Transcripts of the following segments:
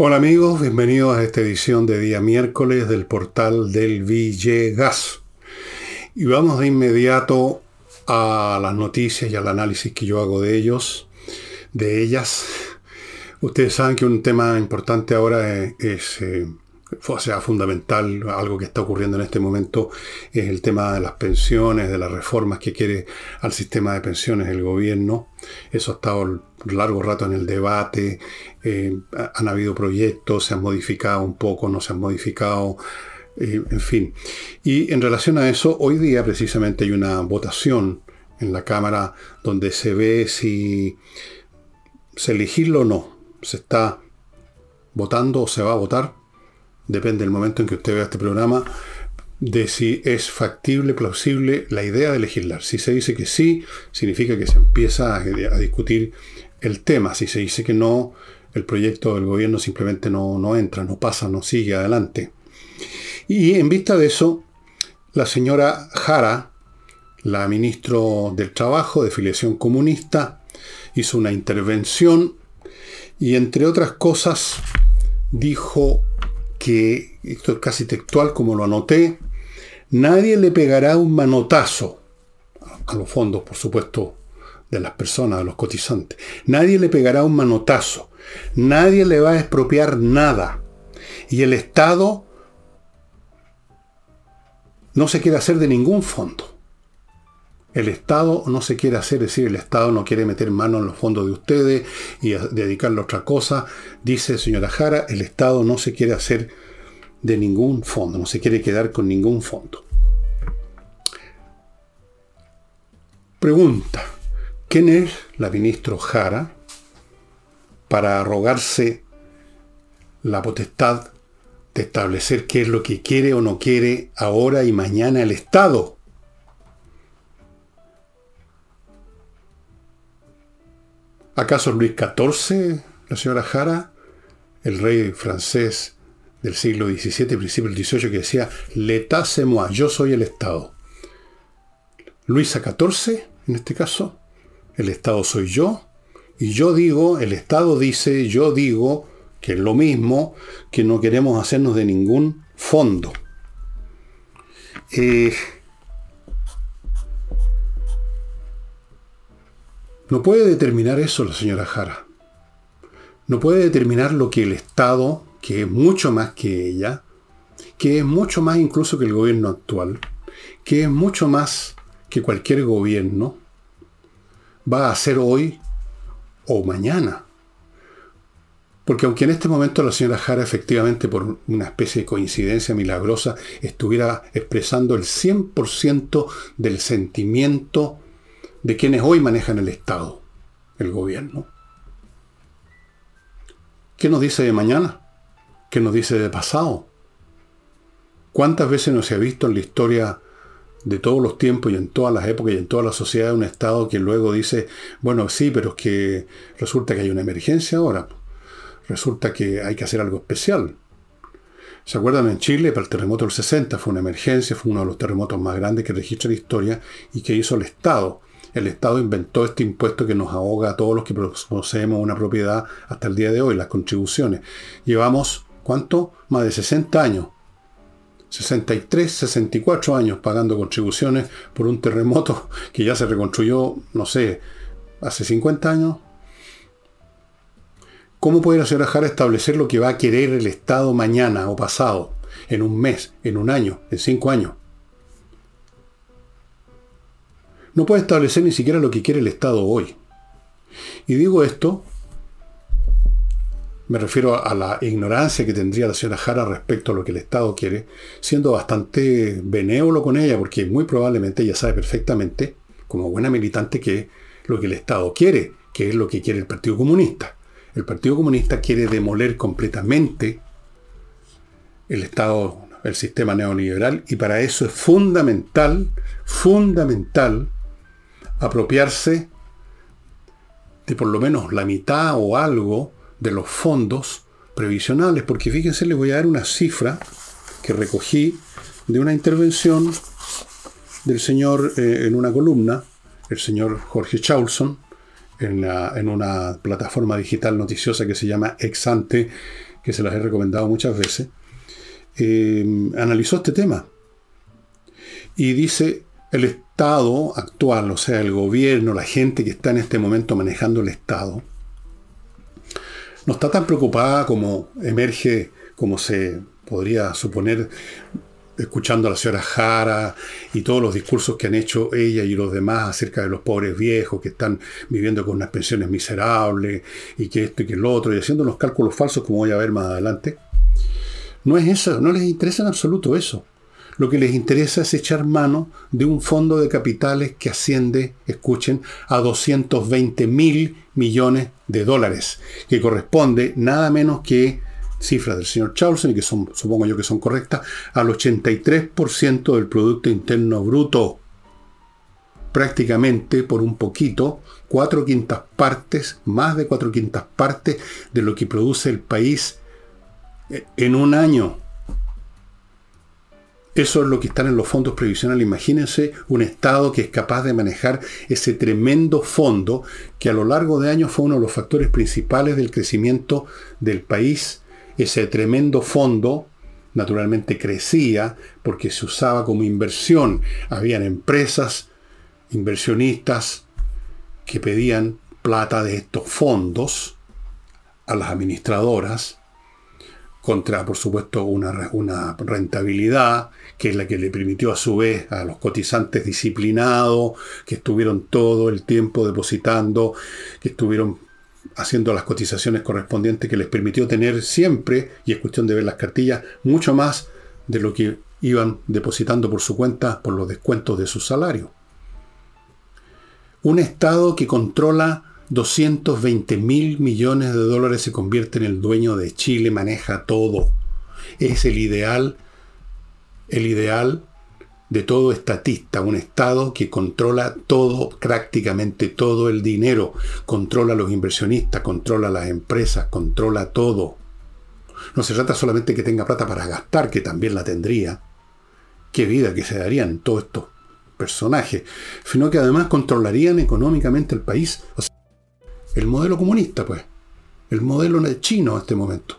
Hola amigos, bienvenidos a esta edición de día miércoles del portal del Villegas. Y vamos de inmediato a las noticias y al análisis que yo hago de ellos, de ellas. Ustedes saben que un tema importante ahora es, eh, o sea, fundamental, algo que está ocurriendo en este momento, es el tema de las pensiones, de las reformas que quiere al sistema de pensiones el gobierno. Eso ha estado largo rato en el debate, eh, han habido proyectos, se han modificado un poco, no se han modificado, eh, en fin. Y en relación a eso, hoy día precisamente hay una votación en la Cámara donde se ve si se elegirlo o no. Se está votando o se va a votar, depende del momento en que usted vea este programa, de si es factible, plausible la idea de legislar. Si se dice que sí, significa que se empieza a, a discutir el tema. Si se dice que no, el proyecto del gobierno simplemente no, no entra, no pasa, no sigue adelante. Y en vista de eso, la señora Jara, la ministro del Trabajo de filiación comunista, hizo una intervención y entre otras cosas dijo que, esto es casi textual como lo anoté, nadie le pegará un manotazo a los fondos, por supuesto, de las personas, de los cotizantes. Nadie le pegará un manotazo. Nadie le va a expropiar nada. Y el Estado no se quiere hacer de ningún fondo. El Estado no se quiere hacer, es decir, el Estado no quiere meter mano en los fondos de ustedes y dedicarle a otra cosa. Dice señora Jara, el Estado no se quiere hacer de ningún fondo, no se quiere quedar con ningún fondo. Pregunta, ¿quién es la ministra Jara? para arrogarse la potestad de establecer qué es lo que quiere o no quiere ahora y mañana el Estado. ¿Acaso Luis XIV, la señora Jara, el rey francés del siglo XVII, principio del XVIII, que decía, l'état c'est moi, yo soy el Estado? Luisa XIV, en este caso, el Estado soy yo, y yo digo, el Estado dice, yo digo, que es lo mismo, que no queremos hacernos de ningún fondo. Eh, no puede determinar eso la señora Jara. No puede determinar lo que el Estado, que es mucho más que ella, que es mucho más incluso que el gobierno actual, que es mucho más que cualquier gobierno, va a hacer hoy o mañana. Porque aunque en este momento la señora Jara efectivamente por una especie de coincidencia milagrosa estuviera expresando el 100% del sentimiento de quienes hoy manejan el Estado, el gobierno. ¿Qué nos dice de mañana? ¿Qué nos dice de pasado? ¿Cuántas veces no se ha visto en la historia de todos los tiempos y en todas las épocas y en toda la sociedad un Estado que luego dice, bueno, sí, pero es que resulta que hay una emergencia ahora. Resulta que hay que hacer algo especial. ¿Se acuerdan en Chile para el terremoto del 60? Fue una emergencia, fue uno de los terremotos más grandes que registra la historia y que hizo el Estado. El Estado inventó este impuesto que nos ahoga a todos los que poseemos una propiedad hasta el día de hoy, las contribuciones. Llevamos, ¿cuánto? Más de 60 años 63, 64 años pagando contribuciones por un terremoto que ya se reconstruyó, no sé, hace 50 años. ¿Cómo puede la señora Jara establecer lo que va a querer el Estado mañana o pasado, en un mes, en un año, en cinco años? No puede establecer ni siquiera lo que quiere el Estado hoy. Y digo esto me refiero a la ignorancia que tendría la señora Jara respecto a lo que el Estado quiere, siendo bastante benévolo con ella, porque muy probablemente ella sabe perfectamente, como buena militante, que lo que el Estado quiere, que es lo que quiere el Partido Comunista. El Partido Comunista quiere demoler completamente el Estado, el sistema neoliberal, y para eso es fundamental, fundamental, apropiarse de por lo menos la mitad o algo de los fondos previsionales, porque fíjense, les voy a dar una cifra que recogí de una intervención del señor eh, en una columna, el señor Jorge Chaulson, en, una plataforma digital noticiosa que se llama Exante, que se las he recomendado muchas veces, eh, analizó este tema. Y dice, el Estado actual, o sea, el gobierno, la gente que está en este momento manejando el Estado, no está tan preocupada como emerge, como se podría suponer escuchando a la señora Jara y todos los discursos que han hecho ella y los demás acerca de los pobres viejos que están viviendo con unas pensiones miserables y que esto y que el otro, y haciendo unos cálculos falsos como voy a ver más adelante. No es eso, no les interesa en absoluto eso. Lo que les interesa es echar mano de un fondo de capitales que asciende, escuchen, a 220 mil millones de dólares, que corresponde nada menos que cifras del señor Charlson y que son, supongo yo que son correctas, al 83% del Producto Interno Bruto. Prácticamente por un poquito, cuatro quintas partes, más de cuatro quintas partes de lo que produce el país eh, en un año. Eso es lo que están en los fondos previsionales. Imagínense un Estado que es capaz de manejar ese tremendo fondo que a lo largo de años fue uno de los factores principales del crecimiento del país ese tremendo fondo naturalmente crecía porque se usaba como inversión. Habían empresas, inversionistas que pedían plata de estos fondos a las administradoras contra, por supuesto, una, una, rentabilidad, que es la que le permitió a su vez a los cotizantes disciplinados, que estuvieron todo el tiempo depositando, que estuvieron haciendo las cotizaciones correspondientes que les permitió tener siempre, y es cuestión de ver las cartillas, mucho más de lo que iban depositando por su cuenta por los descuentos de su salario. Un Estado que controla 220 mil millones de dólares se convierte en el dueño de Chile, maneja todo. Es el ideal, el ideal de todo estatista, un Estado que controla todo, prácticamente todo el dinero, controla a los inversionistas, controla a las empresas, controla todo. No se trata solamente que tenga plata para gastar, que también la tendría. Qué vida que se darían todos estos personajes, sino que además controlarían económicamente el país. el modelo comunista, pues. El modelo chino en este momento.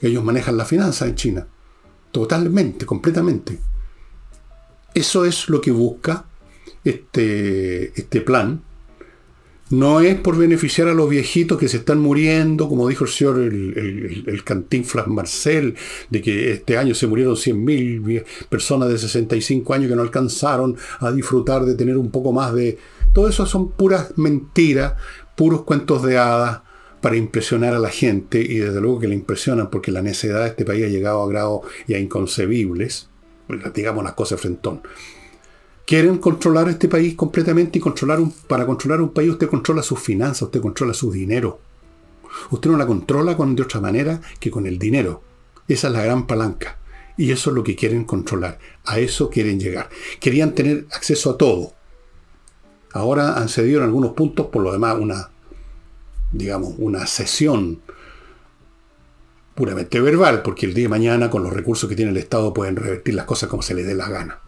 Ellos manejan la finanza en China. Totalmente, completamente. Eso es lo que busca este, este plan. No es por beneficiar a los viejitos que se están muriendo, como dijo el señor el, el, Cantinflas Marcel, de que este año se murieron 100.000 personas de 65 años que no alcanzaron a disfrutar de tener un poco más de... Todo eso son puras mentiras, puros cuentos de hadas para impresionar a la gente y desde luego que le impresionan porque la necedad de este país ha llegado a grados ya inconcebibles digamos las cosas frentón. Quieren controlar este país completamente y controlar un, para controlar un país usted controla sus finanzas, usted controla su dinero. Usted no la controla con, de otra manera que con el dinero. Esa es la gran palanca. Y eso es lo que quieren controlar. A eso quieren llegar. Querían tener acceso a todo. Ahora han cedido en algunos puntos, por lo demás, una, digamos, una sesión puramente verbal, porque el día de mañana con los recursos que tiene el Estado pueden revertir las cosas como se les dé la gana.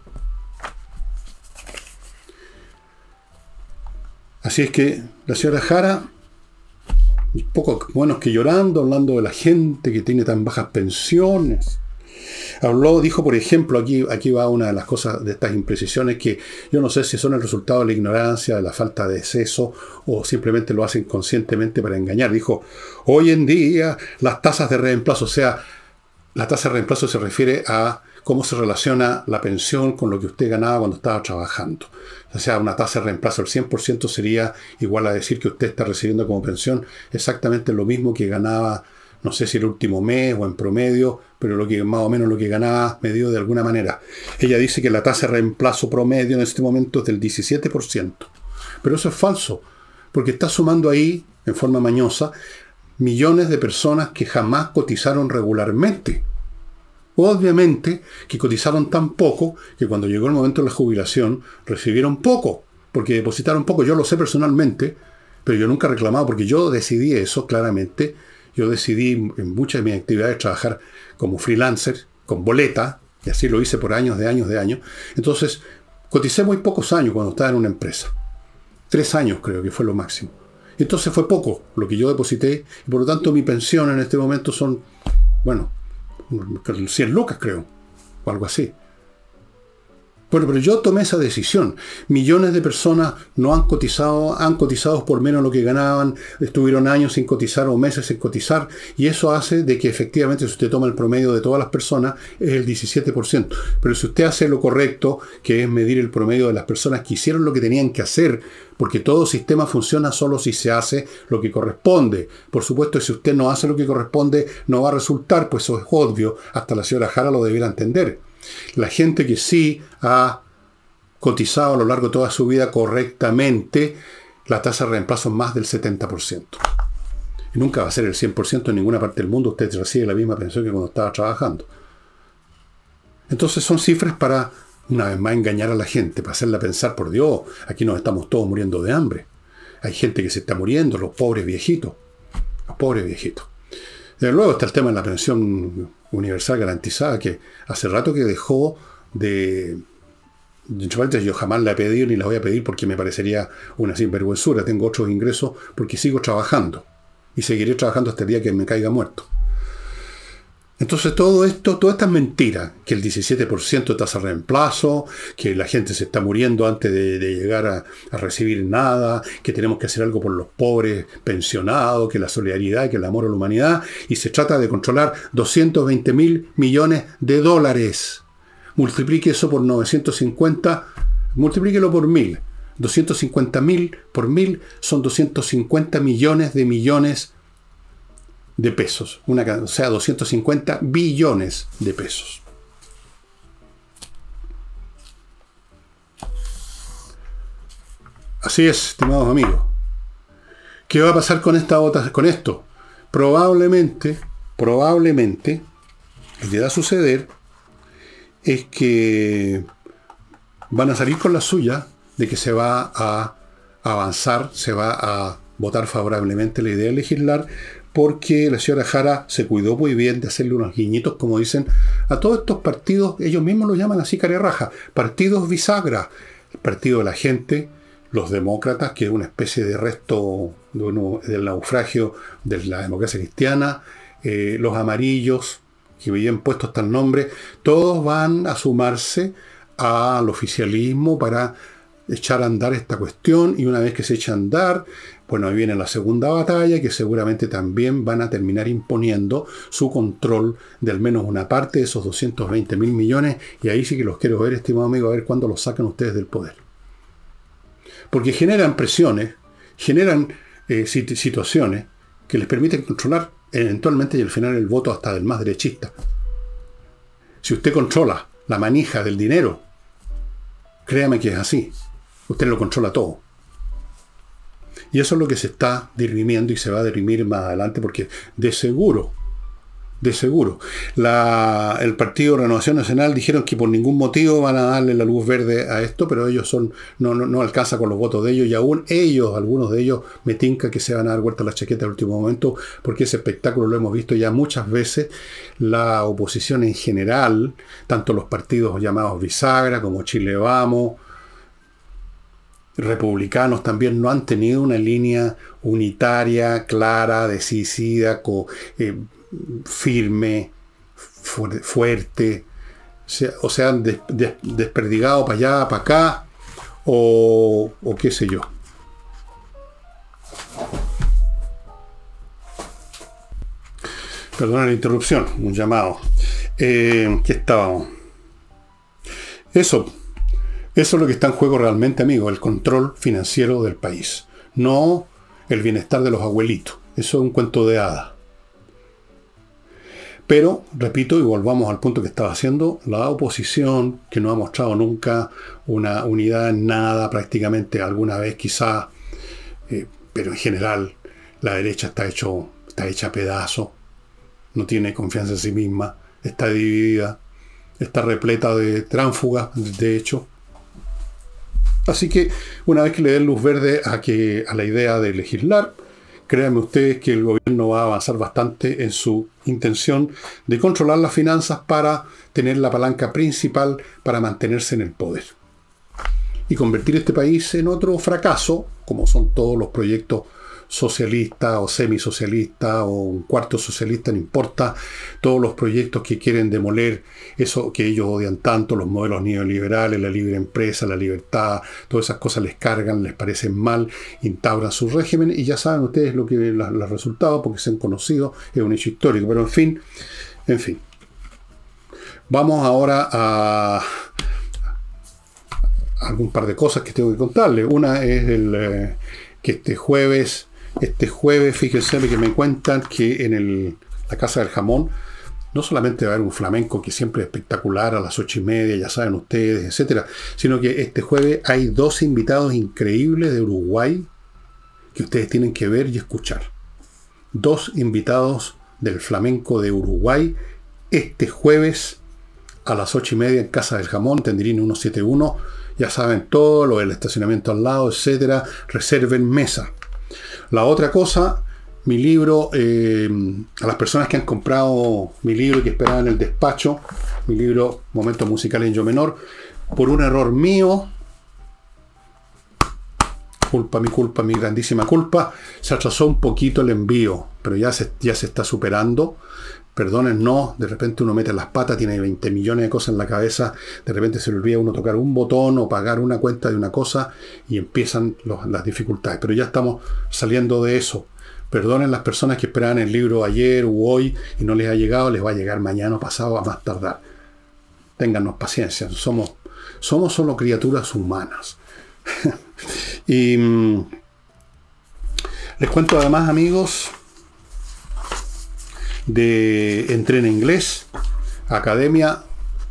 Así es que la señora Jara, poco buenos que llorando, hablando de la gente que tiene tan bajas pensiones, Habló, dijo, por ejemplo, aquí, aquí va una de las cosas de estas imprecisiones que yo no sé si son el resultado de la ignorancia, de la falta de exceso o simplemente lo hacen conscientemente para engañar. Dijo, hoy en día las tasas de reemplazo, o sea, la tasa de reemplazo se refiere a cómo se relaciona la pensión con lo que usted ganaba cuando estaba trabajando. O sea, una tasa de reemplazo del 100% sería igual a decir que usted está recibiendo como pensión exactamente lo mismo que ganaba no sé si el último mes o en promedio, pero lo que más o menos lo que ganaba medio de alguna manera. Ella dice que la tasa de reemplazo promedio en este momento es del 17%. Pero eso es falso, porque está sumando ahí, en forma mañosa, millones de personas que jamás cotizaron regularmente. Obviamente que cotizaron tan poco que cuando llegó el momento de la jubilación recibieron poco, porque depositaron poco. Yo lo sé personalmente, pero yo nunca he reclamado porque yo decidí eso claramente yo decidí en muchas de mis actividades trabajar como freelancer, con boleta, y así lo hice por años de años de años. Entonces, coticé muy pocos años cuando estaba en una empresa. Tres años creo que fue lo máximo. Entonces fue poco lo que yo deposité y por lo tanto mi pensión en este momento son, bueno, 100 lucas creo, o algo así. Bueno, pero yo tomé esa decisión. Millones de personas no han cotizado, han cotizado por menos lo que ganaban, estuvieron años sin cotizar o meses sin cotizar, y eso hace de que efectivamente si usted toma el promedio de todas las personas es el 17%. Pero si usted hace lo correcto, que es medir el promedio de las personas que hicieron lo que tenían que hacer, porque todo sistema funciona solo si se hace lo que corresponde. Por supuesto, si usted no hace lo que corresponde, no va a resultar, pues eso es obvio, hasta la señora Jara lo debiera entender. La gente que sí ha cotizado a lo largo de toda su vida correctamente, la tasa de reemplazo es más del 70%. Y nunca va a ser el 100% en ninguna parte del mundo. Usted recibe la misma pensión que cuando estaba trabajando. Entonces son cifras para, una vez más, engañar a la gente, para hacerla pensar, por Dios, aquí nos estamos todos muriendo de hambre. Hay gente que se está muriendo, los pobres viejitos. Los pobres viejitos. Desde luego está el tema de la pensión universal garantizada, que hace rato que dejó de... Yo jamás la he pedido ni la voy a pedir porque me parecería una sinvergüenzura. Tengo otros ingresos porque sigo trabajando. Y seguiré trabajando hasta el día que me caiga muerto. Entonces todo esto, toda esta es mentira, que el 17% de tasa de reemplazo, que la gente se está muriendo antes de, llegar a, a, recibir nada, que tenemos que hacer algo por los pobres pensionados, que la solidaridad, que el amor a la humanidad, y se trata de controlar 220 mil millones de dólares. Multiplique eso por 950, multiplíquelo por mil. 250 mil por mil son 250 millones de millones de pesos, una, o sea, 250 billones de pesos. Así es, estimados amigos. ¿Qué va a pasar con esta con esto? Probablemente, probablemente, lo que va a suceder es que van a salir con la suya de que se va a avanzar, se va a votar favorablemente la idea de legislar porque la señora Jara se cuidó muy bien de hacerle unos guiñitos, como dicen, a todos estos partidos, ellos mismos lo llaman así raja, partidos bisagra, el partido de la gente, los demócratas, que es una especie de resto del naufragio de la democracia cristiana, eh, los amarillos, que bien puesto hasta el nombre, todos van a sumarse al oficialismo para echar a andar esta cuestión y una vez que se echa a andar, bueno, ahí viene la segunda batalla que seguramente también van a terminar imponiendo su control de al menos una parte de esos 220 mil millones y ahí sí que los quiero ver, estimado amigo, a ver cuándo los sacan ustedes del poder. Porque generan presiones, generan eh, situaciones que les permiten controlar eventualmente y al final el voto hasta del más derechista. Si usted controla la manija del dinero, créame que es así. Usted lo controla todo. Y eso es lo que se está dirimiendo y se va a dirimir más adelante porque de seguro, de seguro, el Partido Renovación Nacional dijeron que por ningún motivo van a darle la luz verde a esto, pero ellos son no, no, alcanza con los votos de ellos y aún ellos, algunos de ellos, me tinca que se van a dar vuelta la chaqueta al último momento porque ese espectáculo lo hemos visto ya muchas veces. La oposición en general, tanto los partidos llamados bisagra como Chile Vamos, republicanos también no han tenido una línea unitaria, clara, decisiva, eh, firme, fuerte. O sea, han desperdigado para allá, para acá, o, qué sé yo. Perdona la interrupción, un llamado. Eh, ¿Qué estábamos? Eso, eso es lo que está en juego realmente, amigo, el control financiero del país, no el bienestar de los abuelitos. Eso es un cuento de hada. Pero, repito, y volvamos al punto que estaba haciendo, la oposición, que no ha mostrado nunca una unidad en nada, prácticamente alguna vez quizá, eh, pero en general la derecha está, hecho, está hecha a pedazo, no tiene confianza en sí misma, está dividida, está repleta de tránfugas, de hecho. Así que una vez que le den luz verde a, que, a la idea de legislar, créanme ustedes que el gobierno va a avanzar bastante en su intención de controlar las finanzas para tener la palanca principal para mantenerse en el poder. Y convertir este país en otro fracaso, como son todos los proyectos socialista o semisocialista o un cuarto socialista, no importa, todos los proyectos que quieren demoler eso que ellos odian tanto, los modelos neoliberales, la libre empresa, la libertad, todas esas cosas les cargan, les parecen mal, instauran su régimen y ya saben ustedes lo que los resultados porque se han conocido, es un hecho histórico, pero en fin, en fin. Vamos ahora a algún par de cosas que tengo que contarles. Una es el, eh, que este jueves este jueves, fíjense que me cuentan que en la Casa del Jamón no solamente va a haber un flamenco que siempre es espectacular a las ocho y media, ya saben ustedes, etcétera, sino que este jueves hay dos invitados increíbles de Uruguay que ustedes tienen que ver y escuchar. Dos invitados del flamenco de Uruguay este jueves a las ocho y media en Casa del Jamón, Tendrín 171. Ya saben todo, lo del estacionamiento al lado, etcétera. Reserven mesa. La otra cosa, mi libro, eh, a las personas que han comprado mi libro y que esperaban el despacho, mi libro Momentos Musicales en Yo Menor, por un error mío, culpa, mi culpa, mi grandísima culpa, se atrasó un poquito el envío, pero ya se, ya se está superando. Perdonen, no, de repente uno mete las patas, tiene 20 millones de cosas en la cabeza, de repente se le olvida uno tocar un botón o pagar una cuenta de una cosa y empiezan las dificultades. Pero ya estamos saliendo de eso. Perdonen las personas que esperaban el libro ayer u hoy y no les ha llegado, les va a llegar mañana o pasado a más tardar. Téngannos paciencia, somos, somos solo criaturas humanas. y mm, les cuento además, amigos, de Entrena Inglés, academia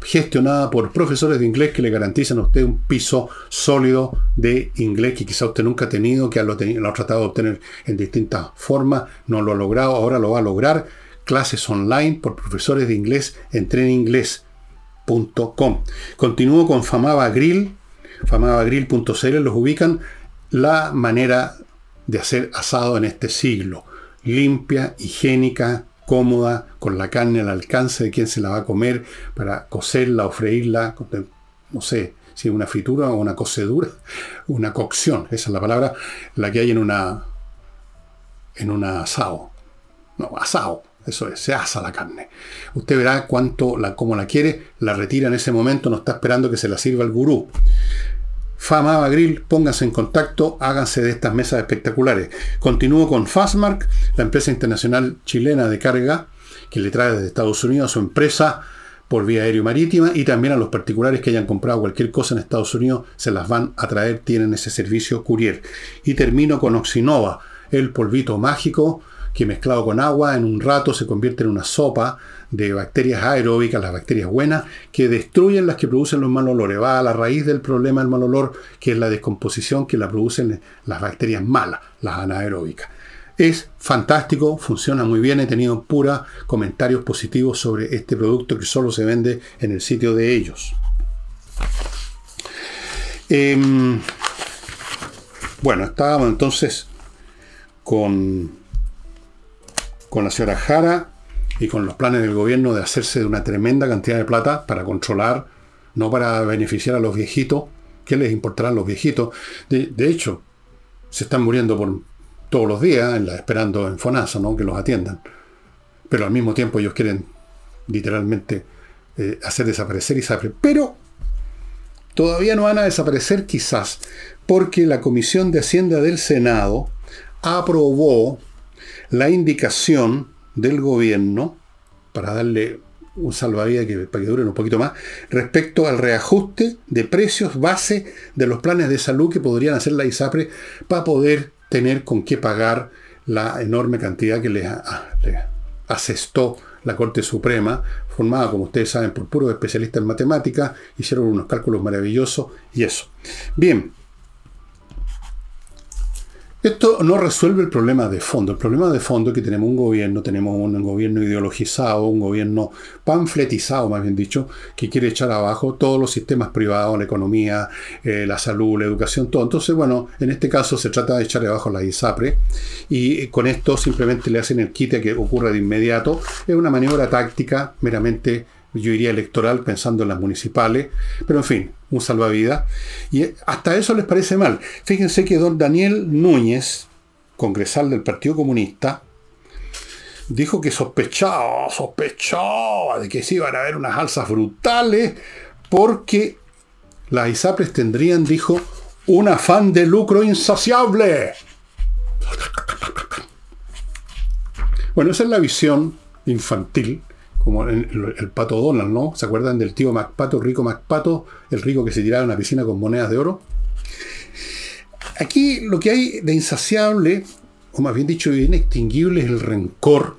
gestionada por profesores de inglés que le garantizan a usted un piso sólido de inglés que quizá usted nunca ha tenido, que lo, ha tratado de obtener en distintas formas, no lo ha logrado, ahora lo va a lograr. Clases online por profesores de inglés, entreninglés.com. Continúo con Famaba Grill, famabagrill.cl, los ubican la manera de hacer asado en este siglo. Limpia, higiénica, cómoda, con la carne al alcance de quien se la va a comer, para cocerla o freírla, no sé si es una fritura o una cocedura, una cocción, esa es la palabra, la que hay en una en un asado. No, asado, eso es, se asa la carne. Usted verá cuánto, la, cómo la quiere, la retira en ese momento, no está esperando que se la sirva el gurú. Famaba Grill, pónganse en contacto, háganse de estas mesas espectaculares. Continúo con Fastmark, la empresa internacional chilena de carga que le trae desde Estados Unidos a su empresa por vía aéreo marítima y también a los particulares que hayan comprado cualquier cosa en Estados Unidos se las van a traer, tienen ese servicio courier. Y termino con Oxinova, el polvito mágico que mezclado con agua en un rato se convierte en una sopa de bacterias aeróbicas, las bacterias buenas, que destruyen las que producen los mal olores. Va a la raíz del problema del mal olor, que es la descomposición que la producen las bacterias malas, las anaeróbicas. Es fantástico, funciona muy bien, he tenido pura comentarios positivos sobre este producto que solo se vende en el sitio de ellos. Em, bueno, estábamos entonces con, con la señora Jara y con los planes del gobierno de hacerse de una tremenda cantidad de plata para controlar, no para beneficiar a los viejitos, ¿qué les importarán los viejitos? De, hecho, se están muriendo por todos los días en la, esperando en FONASA, ¿no? que los atiendan. Pero al mismo tiempo ellos quieren literalmente eh, hacer desaparecer ISAPRE. Pero todavía no van a desaparecer quizás, porque la Comisión de Hacienda del Senado aprobó la indicación del gobierno, para darle un salvavidas que, para que duren un poquito más, respecto al reajuste de precios base de los planes de salud que podrían hacer la ISAPRE para poder tener con qué pagar la enorme cantidad que les, asestó la Corte Suprema, formada, como ustedes saben, por puros especialistas en matemáticas, hicieron unos cálculos maravillosos y eso. Bien, esto no resuelve el problema de fondo. El problema de fondo es que tenemos un gobierno, tenemos un gobierno ideologizado, un gobierno panfletizado, más bien dicho, que quiere echar abajo todos los sistemas privados, la economía, eh, la salud, la educación, todo. Entonces, bueno, en este caso se trata de echar abajo la ISAPRE y con esto simplemente le hacen el quite que ocurra de inmediato. Es una maniobra táctica meramente yo iría electoral pensando en las municipales, pero en fin, un salvavidas. Y hasta eso les parece mal. Fíjense que don Daniel Núñez, congresal del Partido Comunista, dijo que sospechaba, sospechaba de que se iban a haber unas alzas brutales porque las ISAPRES tendrían, dijo, un afán de lucro insaciable. Bueno, esa es la visión infantil, como el, pato Donald, ¿no? ¿Se acuerdan del tío MacPato, rico MacPato, el rico que se tiraba en una piscina con monedas de oro? Aquí lo que hay de insaciable, o más bien dicho, de inextinguible, es el rencor,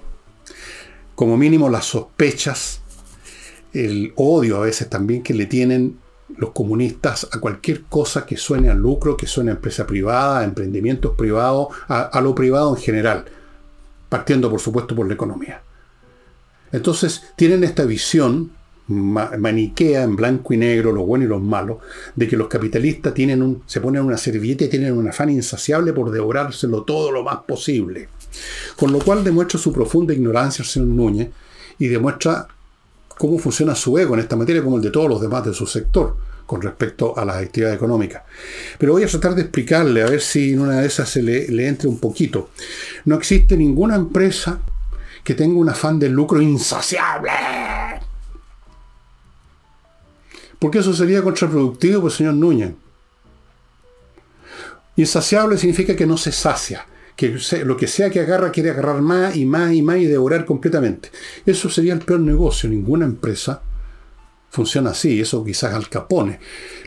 como mínimo las sospechas, el odio a veces también que le tienen los comunistas a cualquier cosa que suene a lucro, que suene a empresa privada, a emprendimientos privados, a, lo privado en general, partiendo por supuesto por la economía. Entonces tienen esta visión maniquea en blanco y negro, los buenos y los malos, de que los capitalistas tienen un, se ponen una servilleta y tienen un afán insaciable por devorárselo todo lo más posible. Con lo cual demuestra su profunda ignorancia el señor Núñez y demuestra cómo funciona su ego en esta materia como el de todos los demás de su sector con respecto a las actividades económicas. Pero voy a tratar de explicarle, a ver si en una de esas se le, le entre un poquito. No existe ninguna empresa que tenga un afán de lucro insaciable. Porque eso sería contraproductivo, pues señor Núñez. Insaciable significa que no se sacia que lo que sea que agarra quiere agarrar más y más y más y devorar completamente. Eso sería el peor negocio. Ninguna empresa funciona así. Eso quizás al capone.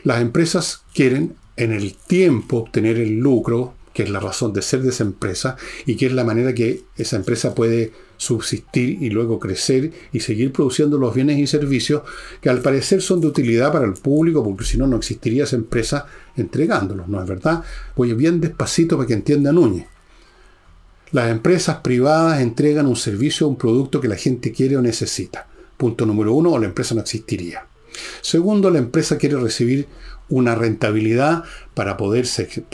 Las empresas quieren en el tiempo obtener el lucro, que es la razón de ser de esa empresa y que es la manera que esa empresa puede subsistir y luego crecer y seguir produciendo los bienes y servicios que al parecer son de utilidad para el público, porque si no, no existiría esa empresa entregándolos, ¿no es verdad? Voy bien despacito para que entienda Núñez. Las empresas privadas entregan un servicio o un producto que la gente quiere o necesita. Punto número uno, o la empresa no existiría. Segundo, la empresa quiere recibir una rentabilidad para poder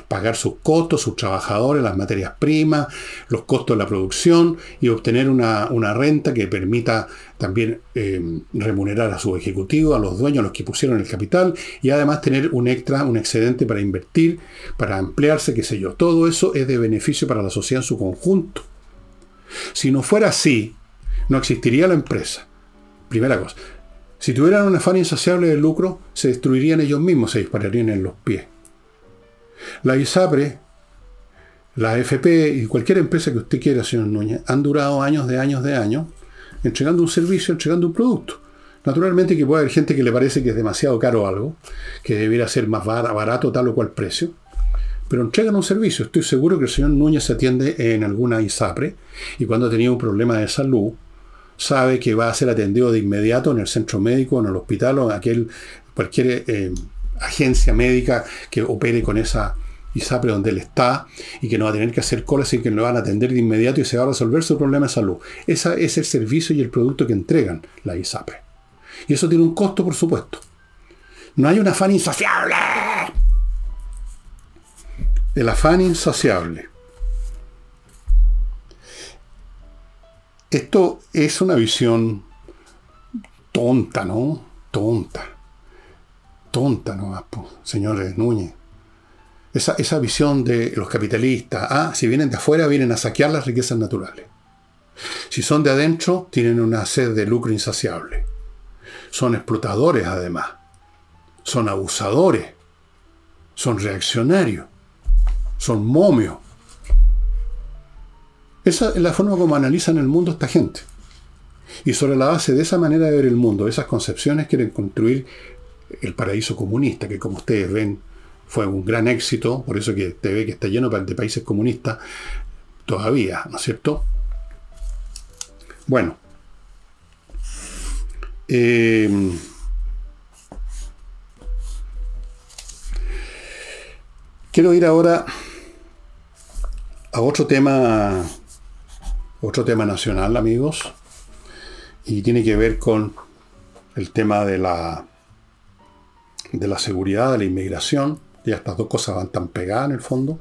pagar sus costos, sus trabajadores, las materias primas, los costos de la producción y obtener una, renta que permita también eh, remunerar a sus ejecutivos, a los dueños, a los que pusieron el capital y además tener un extra, un excedente para invertir, para emplearse, qué sé yo. Todo eso es de beneficio para la sociedad en su conjunto. Si no fuera así, no existiría la empresa. Primera cosa. Si tuvieran un afán insaciable de lucro, se destruirían ellos mismos, se dispararían en los pies. La ISAPRE, la FP y cualquier empresa que usted quiera, señor Núñez, han durado años de años de años entregando un servicio, entregando un producto. Naturalmente que puede haber gente que le parece que es demasiado caro algo, que debiera ser más barato tal o cual precio, pero entregan un servicio. Estoy seguro que el señor Núñez se atiende en alguna ISAPRE y cuando ha tenido un problema de salud, sabe que va a ser atendido de inmediato en el centro médico, en el hospital o en aquel, cualquier eh, agencia médica que opere con esa ISAPRE donde él está y que no va a tener que hacer colas y que lo van a atender de inmediato y se va a resolver su problema de salud. Ese es el servicio y el producto que entregan la ISAPRE. Y eso tiene un costo, por supuesto. No hay un afán insaciable. El afán insaciable Esto es una visión tonta, ¿no? Tonta. Tonta ¿no? señores Núñez. Esa, esa, visión de los capitalistas, ah, si vienen de afuera vienen a saquear las riquezas naturales. Si son de adentro, tienen una sed de lucro insaciable. Son explotadores además. Son abusadores. Son reaccionarios. Son momios. Esa es la forma como analizan el mundo esta gente. Y sobre la base de esa manera de ver el mundo, esas concepciones, quieren construir el paraíso comunista, que como ustedes ven fue un gran éxito, por eso que te ve que está lleno de países comunistas todavía, ¿no es cierto? Bueno. Em, quiero ir ahora a otro tema otro tema nacional, amigos, y tiene que ver con el tema de la, de la seguridad, de la inmigración. Ya estas dos cosas van tan pegadas en el fondo.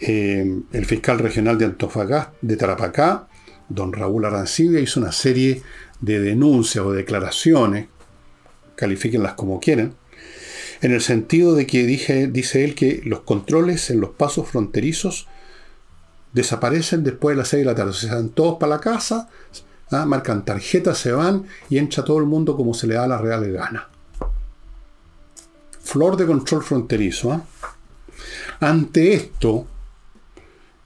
Eh, el fiscal regional de Antofagasta, de Tarapacá, don Raúl Arancibia, hizo una serie de denuncias o declaraciones, califíquenlas como quieren, en el sentido de que dice él que los controles en los pasos fronterizos desaparecen después de las 6 de la tarde. Se van todos para la casa, ¿ah? marcan tarjetas, se van y entra todo el mundo como se le da la real gana. Flor de control fronterizo. ¿ah? Ante esto,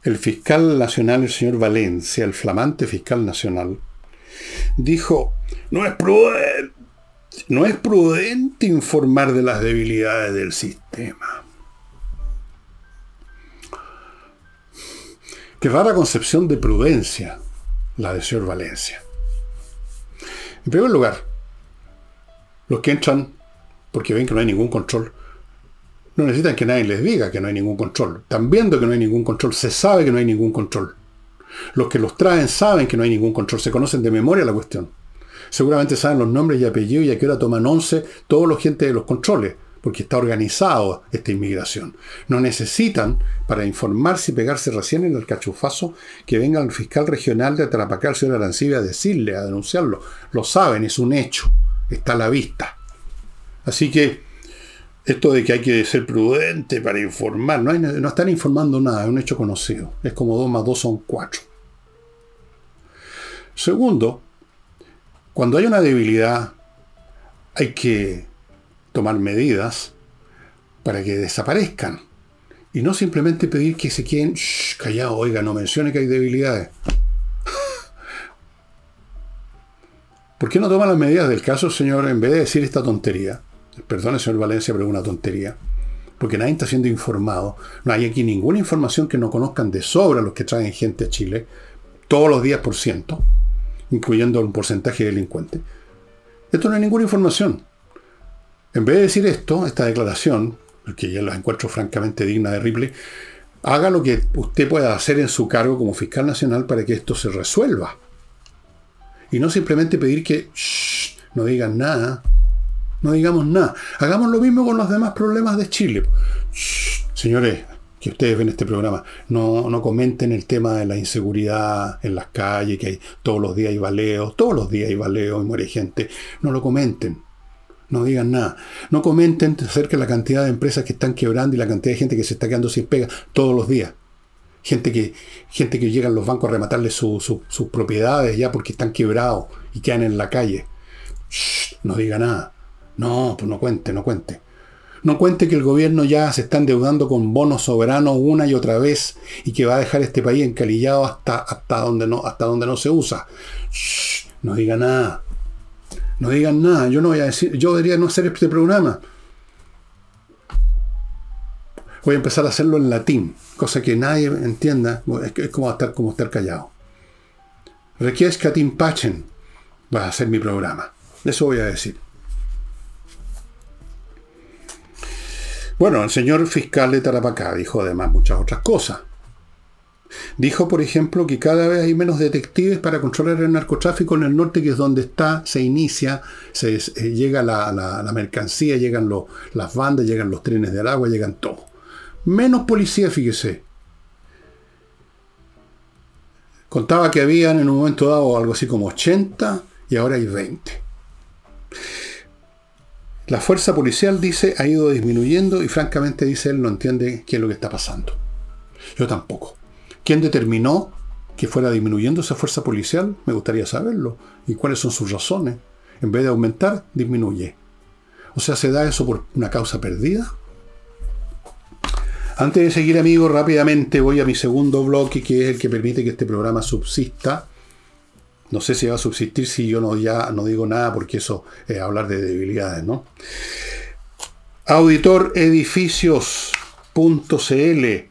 el fiscal nacional, el señor Valencia, el flamante fiscal nacional, dijo, no es prudente, no es prudente informar de las debilidades del sistema. Qué rara concepción de prudencia la del señor Valencia. En primer lugar, los que entran porque ven que no hay ningún control, no necesitan que nadie les diga que no hay ningún control. Están viendo que no hay ningún control, se sabe que no hay ningún control. Los que los traen saben que no hay ningún control, se conocen de memoria la cuestión. Seguramente saben los nombres y apellidos y a qué hora toman once todos los gente de los controles porque está organizado esta inmigración. No necesitan, para informarse y pegarse recién en el cachufazo, que venga el fiscal regional de Tarapacá, el señor Arancibia, a decirle, a denunciarlo. Lo saben, es un hecho, está a la vista. Así que esto de que hay que ser prudente para informar, no, no están informando nada, es un hecho conocido. Es como 2 más 2 son 4. Segundo, cuando hay una debilidad, hay que tomar medidas para que desaparezcan. Y no simplemente pedir que se queden callados, oiga, no mencione que hay debilidades. ¿Por qué no toma las medidas del caso, señor, en vez de decir esta tontería? Perdone, señor Valencia, pero es una tontería. Porque nadie está siendo informado. No hay aquí ninguna información que no conozcan de sobra los que traen gente a Chile, todos los días por ciento, incluyendo un porcentaje de. Esto no hay ninguna información. En vez de decir esto, esta declaración, que ya la encuentro francamente digna de Ripley, haga lo que usted pueda hacer en su cargo como fiscal nacional para que esto se resuelva. Y no simplemente pedir que no digan nada, no digamos nada. Hagamos lo mismo con los demás problemas de Chile. señores, que ustedes ven este programa, no, no comenten el tema de la inseguridad en las calles, que todos los días hay baleos, todos los días hay baleos y muere gente. No lo comenten. No digan nada. No comenten acerca de la cantidad de empresas que están quebrando y la cantidad de gente que se está quedando sin pega todos los días. Gente que, gente que llega a los bancos a rematarles sus propiedades ya porque están quebrados y quedan en la calle. no diga nada. No, pues no cuente, no cuente. No cuente que el gobierno ya se está endeudando con bonos soberanos una y otra vez y que va a dejar este país encalillado hasta, hasta, donde, no, hasta no se usa. no diga nada. No digan nada, yo no voy a decir, yo debería no hacer este programa. Voy a empezar a hacerlo en latín, cosa que nadie entienda, es, como estar, como estar callado. Requiescatim pacem va a ser mi programa. Eso voy a decir. Bueno, el señor fiscal de Tarapacá dijo además muchas otras cosas. Dijo, por ejemplo, que cada vez hay menos detectives para controlar el narcotráfico en el norte, que es donde está, se inicia, se, eh, llega la, mercancía, llegan las bandas, llegan los trenes del agua, llegan todo. Menos policía, fíjese. Contaba que habían en un momento dado algo así como 80 y ahora hay 20. La fuerza policial, dice, ha ido disminuyendo y francamente, dice él, no entiende qué es lo que está pasando. Yo tampoco. ¿Quién determinó que fuera disminuyendo esa fuerza policial? Me gustaría saberlo. ¿Y cuáles son sus razones? En vez de aumentar, disminuye. O sea, ¿se da eso por una causa perdida? Antes de seguir, amigos, rápidamente voy a mi segundo bloque, que es el que permite que este programa subsista. No sé si va a subsistir si yo no, ya no digo nada, porque eso es hablar de debilidades, ¿no? Auditoredificios.cl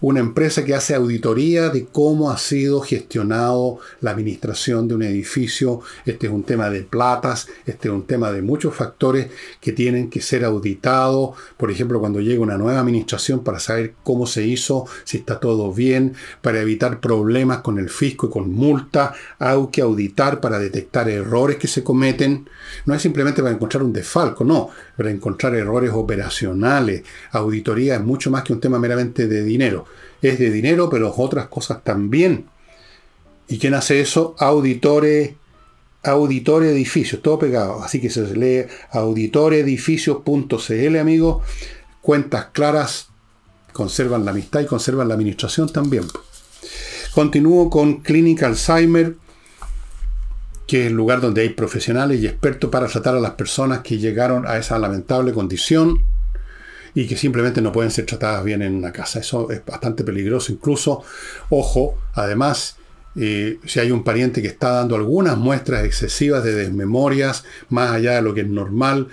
una empresa que hace auditoría de cómo ha sido gestionado la administración de un edificio. Este es un tema de platas, este es un tema de muchos factores que tienen que ser auditados. Por ejemplo, cuando llega una nueva administración para saber cómo se hizo, si está todo bien, para evitar problemas con el fisco y con multa, hay que auditar para detectar errores que se cometen. No es simplemente para encontrar un desfalco, no, para encontrar errores operacionales. Auditoría es mucho más que un tema meramente de dinero es de dinero, pero otras cosas también. ¿Y quién hace eso? Auditores, auditores edificios, todo pegado. Así que se lee auditoreedificios.cl, amigos. Cuentas claras conservan la amistad y conservan la administración también. Continúo con Clínica Alzheimer, que es el lugar donde hay profesionales y expertos para tratar a las personas que llegaron a esa lamentable condición y que simplemente no pueden ser tratadas bien en una casa. Eso es bastante peligroso. Incluso, ojo, además, eh, si hay un pariente que está dando algunas muestras excesivas de desmemorias, más allá de lo que es normal,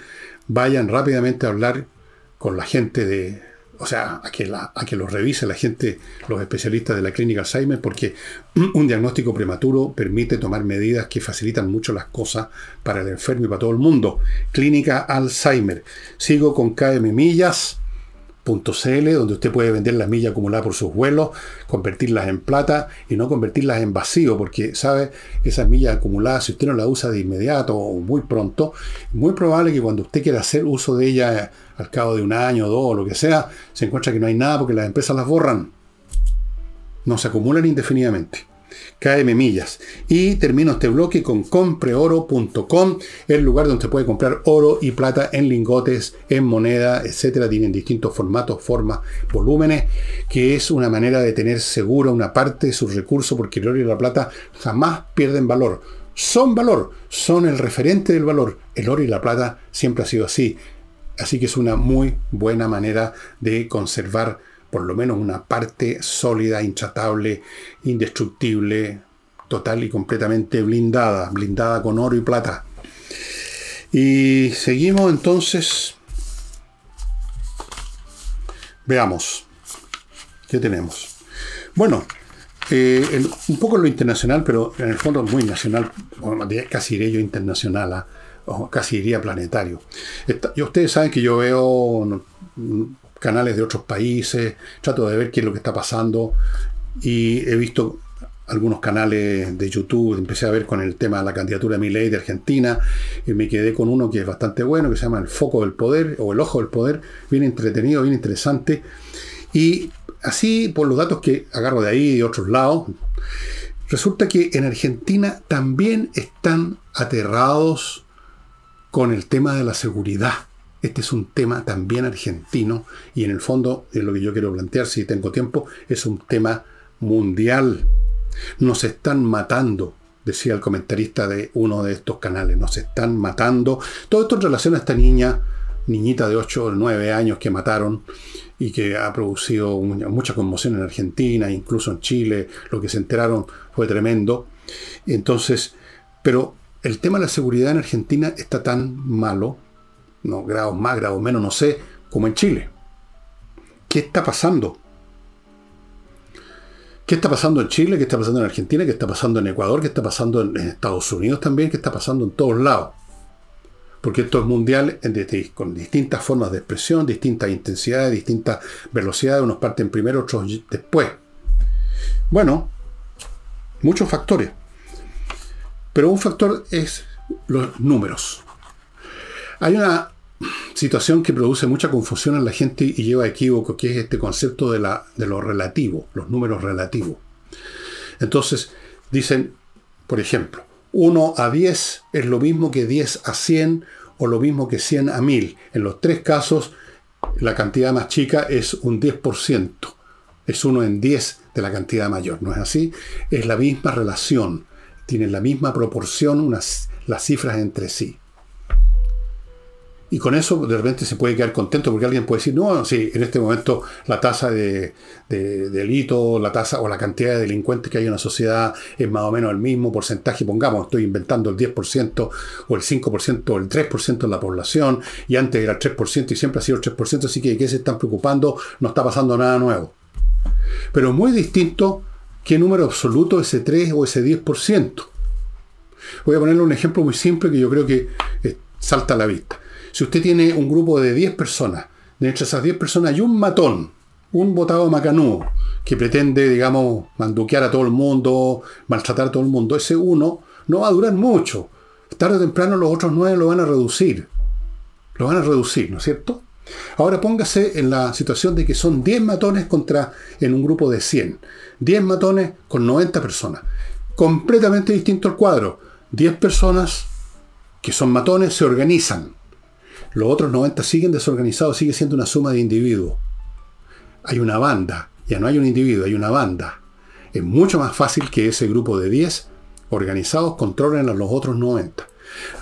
vayan rápidamente a hablar con la gente de, o sea, a que, la, a que lo revise la gente, los especialistas de la clínica Alzheimer, porque un diagnóstico prematuro permite tomar medidas que facilitan mucho las cosas para el enfermo y para todo el mundo. Clínica Alzheimer. Sigo con KM Millas .cl, donde usted puede vender las millas acumuladas por sus vuelos, convertirlas en plata y no convertirlas en vacío, porque, ¿sabe? Esas millas acumuladas, si usted no las usa de inmediato o muy pronto, muy probable que cuando usted quiera hacer uso de ellas al cabo de un año, dos, o lo que sea, se encuentra que no hay nada porque las empresas las borran. No se acumulan indefinidamente. KM Millas. Y termino este bloque con compreoro.com, el lugar donde se puede comprar oro y plata en lingotes, en moneda, etcétera. Tienen distintos formatos, formas, volúmenes, que es una manera de tener segura una parte de sus recursos, porque el oro y la plata jamás pierden valor. Son valor, son el referente del valor. El oro y la plata siempre ha sido así. Así que es una muy buena manera de conservar por lo menos una parte sólida, intratable, indestructible, total y completamente blindada, blindada con oro y plata. Y seguimos entonces. Veamos. ¿Qué tenemos? Bueno, eh, un poco lo internacional, pero en el fondo muy nacional, casi diría yo internacional, ¿ah? o casi diría planetario. y ustedes saben que yo veo canales de otros países, trato de ver qué es lo que está pasando y he visto algunos canales de YouTube, empecé a ver con el tema de la candidatura de mi ley de Argentina, y me quedé con uno que es bastante bueno, que se llama El Foco del Poder o El Ojo del Poder, bien entretenido, bien interesante. Y así, por los datos que agarro de ahí y de otros lados, resulta que en Argentina también están aterrados con el tema de la seguridad. Este es un tema también argentino y en el fondo, es lo que yo quiero plantear, si tengo tiempo, es un tema mundial. Nos están matando, decía el comentarista de uno de estos canales, nos están matando. Todo esto en relación a esta niña, niñita de 8 o 9 años que mataron y que ha producido mucha conmoción en Argentina, incluso en Chile, lo que se enteraron fue tremendo. Entonces, pero el tema de la seguridad en Argentina está tan malo no, grados más, grados menos, no sé, como en Chile. ¿Qué está pasando? ¿Qué está pasando en Chile? ¿Qué está pasando en Argentina? ¿Qué está pasando en Ecuador? ¿Qué está pasando en Estados Unidos también? ¿Qué está pasando en todos lados? Porque esto es mundial con distintas formas de expresión, distintas intensidades, distintas velocidades. Unos parten primero, otros después. Bueno, muchos factores. Pero un factor es los números. Hay una situación que produce mucha confusión en la gente y lleva a equívoco, que es este concepto de, la, de lo relativo, los números relativos. Entonces, dicen, por ejemplo, 1 a 10 es lo mismo que 10 a 100 o lo mismo que 100 a 1000. En los tres casos, la cantidad más chica es un 10%. Es uno en 10 de la cantidad mayor. ¿No es así? Es la misma relación. Tienen la misma proporción unas, las cifras entre sí. Y con eso de repente se puede quedar contento porque alguien puede decir, no, sí, en este momento la tasa de, delito, la tasa o la cantidad de delincuentes que hay en la sociedad es más o menos el mismo porcentaje, pongamos, estoy inventando el 10% o el 5% o el 3% de la población y antes era el 3% y siempre ha sido el 3%, así que de qué se están preocupando, no está pasando nada nuevo. Pero muy distinto qué número absoluto ese 3 o ese 10%. Voy a ponerle un ejemplo muy simple que yo creo que eh, salta a la vista. Si usted tiene un grupo de 10 personas, de entre esas 10 personas hay un matón, un botado macanú, que pretende, digamos, manduquear a todo el mundo, maltratar a todo el mundo, ese uno no va a durar mucho. Tarde o temprano los otros nueve lo van a reducir. Lo van a reducir, ¿no es cierto? Ahora póngase en la situación de que son 10 matones contra en un grupo de 100. 10 matones con 90 personas. Completamente distinto el cuadro. 10 personas que son matones se organizan. Los otros 90 siguen desorganizados, sigue siendo una suma de individuos. Hay una banda, ya no hay un individuo, hay una banda. Es mucho más fácil que ese grupo de 10 organizados controlen a los otros 90.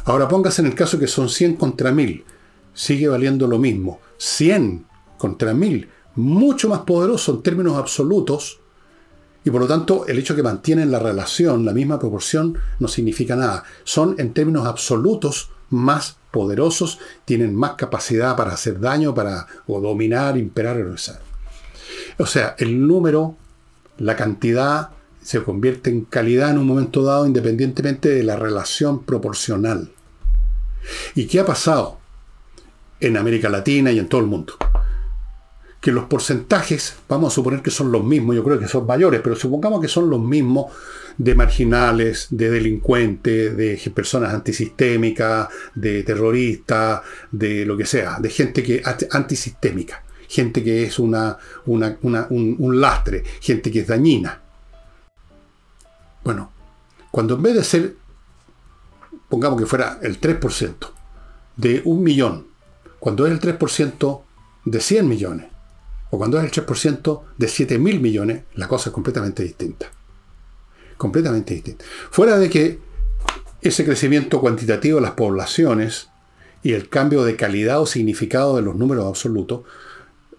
Ahora póngase en el caso que son 100 contra 1000. Sigue valiendo lo mismo. 100 contra 1000. Mucho más poderoso en términos absolutos. Y por lo tanto, el hecho que mantienen la relación, la misma proporción, no significa nada. Son en términos absolutos más poderosos, tienen más capacidad para hacer daño, para o dominar, imperar, o sea, el número, la cantidad, se convierte en calidad en un momento dado independientemente de la relación proporcional. ¿Y qué ha pasado en América Latina y en todo el mundo? Que los porcentajes, vamos a suponer que son los mismos, yo creo que son mayores, pero supongamos que son los mismos de marginales, de delincuentes, de personas antisistémicas, de terroristas, de lo que sea, de gente que antisistémica, gente que es una, un, lastre, gente que es dañina. Bueno, cuando en vez de ser, pongamos que fuera el 3% de un millón, cuando es el 3% de 100 millones, o cuando es el 3% de 7 mil millones, la cosa es completamente distinta completamente distinta. Fuera de que ese crecimiento cuantitativo de las poblaciones y el cambio de calidad o significado de los números absolutos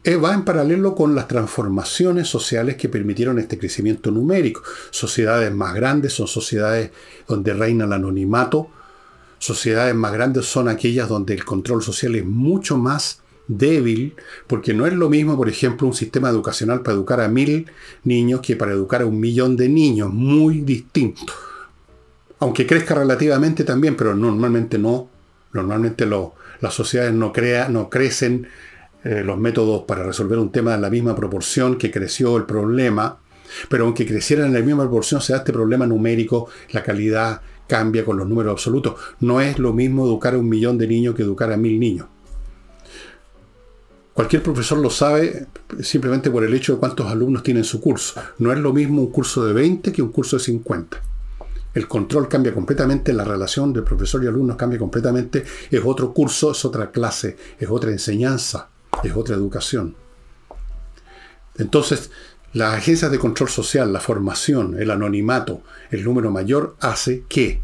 eh, va en paralelo con las transformaciones sociales que permitieron este crecimiento numérico. Sociedades más grandes son sociedades donde reina el anonimato. Sociedades más grandes son aquellas donde el control social es mucho más débil, porque no es lo mismo, por ejemplo, un sistema educacional para educar a mil niños que para educar a un millón de niños, muy distinto. Aunque crezca relativamente también, pero normalmente no. Normalmente las sociedades no, crea, no crecen eh, los métodos para resolver un tema en la misma proporción que creció el problema, pero aunque crecieran en la misma proporción, se da este problema numérico, la calidad cambia con los números absolutos. No es lo mismo educar a un millón de niños que educar a mil niños. Cualquier profesor lo sabe simplemente por el hecho de cuántos alumnos tienen su curso. No es lo mismo un curso de 20 que un curso de 50. El control cambia completamente, la relación de profesor y alumnos cambia completamente. Es otro curso, es otra clase, es otra enseñanza, es otra educación. Entonces, las agencias de control social, la formación, el anonimato, el número mayor hace que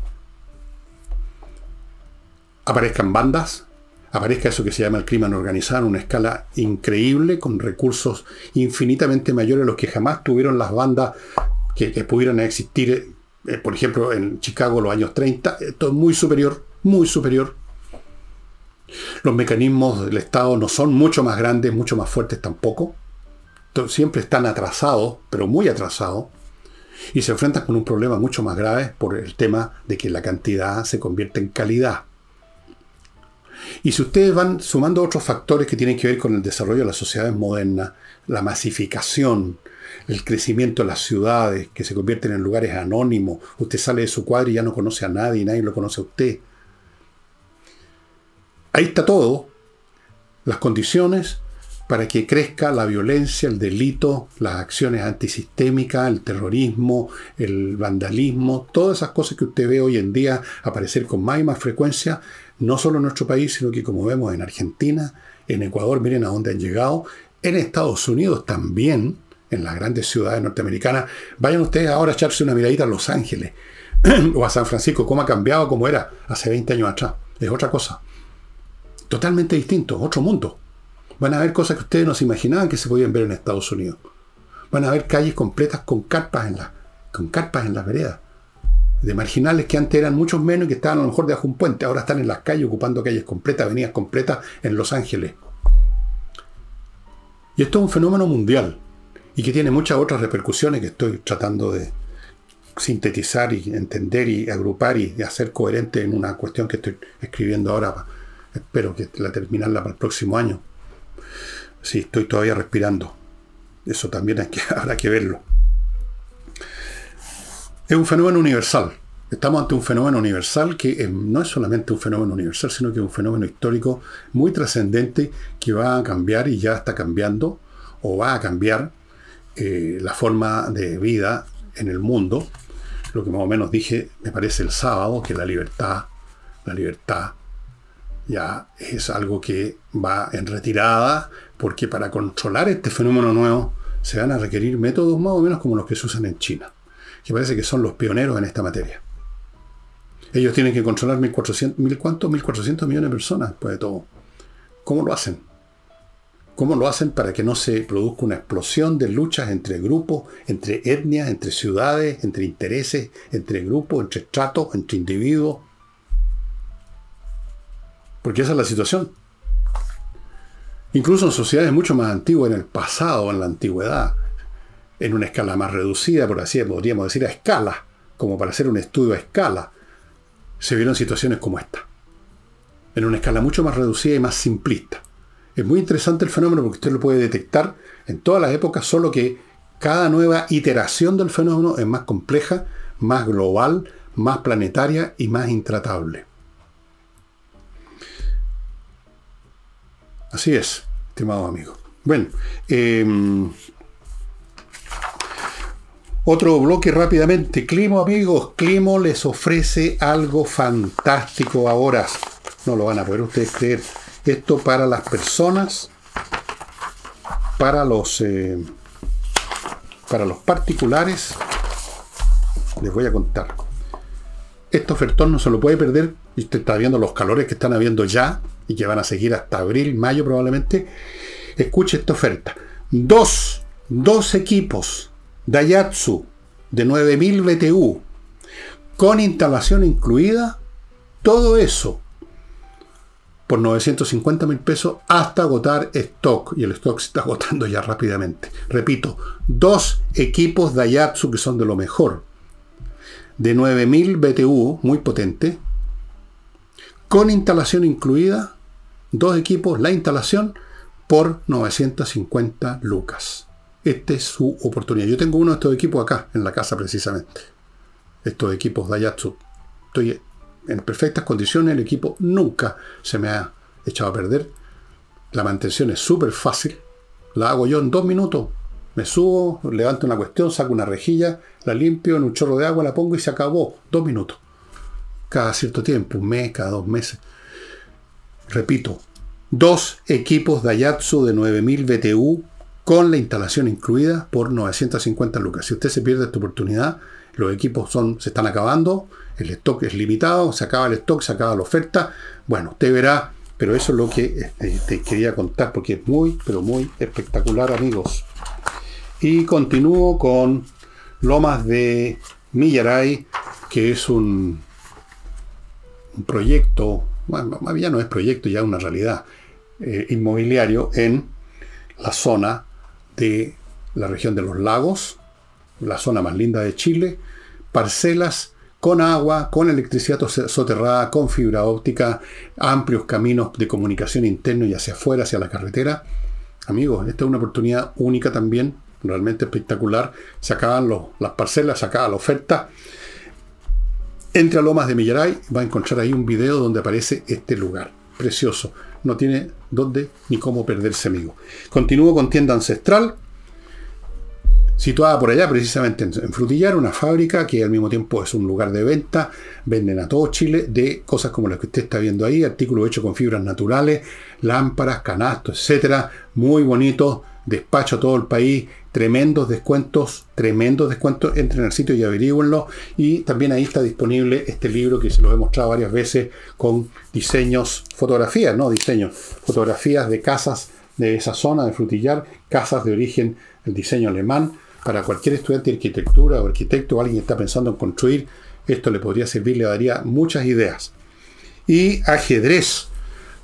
aparezcan bandas, aparezca eso que se llama el crimen organizado en una escala increíble, con recursos infinitamente mayores a los que jamás tuvieron las bandas que, pudieran existir, eh, por ejemplo, en Chicago los años 30. Esto es muy superior, muy superior. Los mecanismos del Estado no son mucho más grandes, mucho más fuertes tampoco. Siempre están atrasados, pero muy atrasados. Y se enfrentan con un problema mucho más grave por el tema de que la cantidad se convierte en calidad. Y si ustedes van sumando otros factores que tienen que ver con el desarrollo de las sociedades modernas, la masificación, el crecimiento de las ciudades que se convierten en lugares anónimos, usted sale de su cuadro y ya no conoce a nadie, nadie lo conoce a usted. Ahí está todo, las condiciones para que crezca la violencia, el delito, las acciones antisistémicas, el terrorismo, el vandalismo, todas esas cosas que usted ve hoy en día aparecer con más y más frecuencia, no solo en nuestro país, sino que como vemos en Argentina, en Ecuador, miren a dónde han llegado, en Estados Unidos también, en las grandes ciudades norteamericanas. Vayan ustedes ahora a echarse una miradita a Los Ángeles o a San Francisco, cómo ha cambiado, cómo era hace 20 años atrás. Es otra cosa. Totalmente distinto, otro mundo. Van a ver cosas que ustedes no se imaginaban que se podían ver en Estados Unidos. Van a ver calles completas con carpas en, la, con carpas en las veredas de marginales que antes eran muchos menos y que estaban a lo mejor debajo de un puente, ahora están en las calles ocupando calles completas, avenidas completas en Los Ángeles. Y esto es un fenómeno mundial y que tiene muchas otras repercusiones que estoy tratando de sintetizar y entender y agrupar y hacer coherente en una cuestión que estoy escribiendo ahora. Espero que la terminarla para el próximo año. Sí, estoy todavía respirando. Eso también hay que, habrá que verlo. Es un fenómeno universal. Estamos ante un fenómeno universal que no es solamente un fenómeno universal, sino que es un fenómeno histórico muy trascendente que va a cambiar y ya está cambiando, o va a cambiar eh, la forma de vida en el mundo. Lo que más o menos dije, me parece el sábado, que la libertad, la libertad ya es algo que va en retirada, porque para controlar este fenómeno nuevo se van a requerir métodos más o menos como los que se usan en China, que parece que son los pioneros en esta materia. Ellos tienen que controlar 1.400, ¿mil cuántos? 1.400 millones de personas, después de todo. ¿Cómo lo hacen? ¿Cómo lo hacen para que no se produzca una explosión de luchas entre grupos, entre etnias, entre ciudades, entre intereses, entre grupos, entre estratos, entre individuos? Porque esa es la situación. Incluso en sociedades mucho más antiguas, en el pasado, en la antigüedad, en una escala más reducida, por así podríamos decir, a escala, como para hacer un estudio a escala, se vieron situaciones como esta. En una escala mucho más reducida y más simplista. Es muy interesante el fenómeno porque usted lo puede detectar en todas las épocas, solo que cada nueva iteración del fenómeno es más compleja, más global, más planetaria y más intratable. Así es, estimado amigo. Bueno, em, otro bloque rápidamente. Climo, amigos. Climo les ofrece algo fantástico ahora. No lo van a poder ustedes creer. Esto para las personas, para los, eh, para los particulares. Les voy a contar. Este ofertón no se lo puede perder. Y usted está viendo los calores que están habiendo ya y que van a seguir hasta abril, mayo probablemente. Escuche esta oferta. Dos, dos equipos Daihatsu de 9000 BTU, con instalación incluida, todo eso por 950 mil pesos hasta agotar stock. Y el stock se está agotando ya rápidamente. Repito, dos equipos Daihatsu que son de lo mejor. De 9000 BTU, muy potente. Con instalación incluida, dos equipos, la instalación por 950 lucas. Esta es su oportunidad. Yo tengo uno de estos equipos acá, en la casa precisamente. Estos equipos Daihatsu. Estoy en perfectas condiciones, el equipo nunca se me ha echado a perder. La mantención es súper fácil. La hago yo en dos minutos. Me subo, levanto una cuestión, saco una rejilla, la limpio en un chorro de agua, la pongo y se acabó. Dos minutos. Cada cierto tiempo, un mes, cada dos meses. Repito, dos equipos Daihatsu de 9000 BTU con la instalación incluida por 950 lucas. Si usted se pierde esta oportunidad, los equipos son, se están acabando, el stock es limitado, se acaba el stock, se acaba la oferta. Bueno, usted verá, pero eso es lo que este, te quería contar porque es muy, pero muy espectacular, amigos. Y continúo con Lomas de Millaray, que es un, un proyecto, bueno, ya no es proyecto, ya una realidad, eh, inmobiliario en la zona de la región de los lagos, la zona más linda de Chile, parcelas con agua, con electricidad soterrada, con fibra óptica, amplios caminos de comunicación interno y hacia afuera, hacia la carretera. Amigos, esta es una oportunidad única también, realmente espectacular. Se acaban las parcelas, se acaba la oferta. Entre a Lomas de Millaray, va a encontrar ahí un video donde aparece este lugar. Precioso no tiene dónde ni cómo perderse, amigo. Continúo con tienda ancestral, situada por allá precisamente en, Frutillar, una fábrica que al mismo tiempo es un lugar de venta, venden a todo Chile de cosas como las que usted está viendo ahí, artículos hechos con fibras naturales, lámparas, canastos, etcétera, muy bonitos, despacho a todo el país, tremendos descuentos, tremendos descuentos, entren al sitio y averigüenlo. Y también ahí está disponible este libro que se lo he mostrado varias veces con diseños, fotografías, no diseños, fotografías de casas de esa zona de Frutillar, casas de origen, el diseño alemán. Para cualquier estudiante de arquitectura o arquitecto alguien que está pensando en construir, esto le podría servir, le daría muchas ideas. Y ajedrez,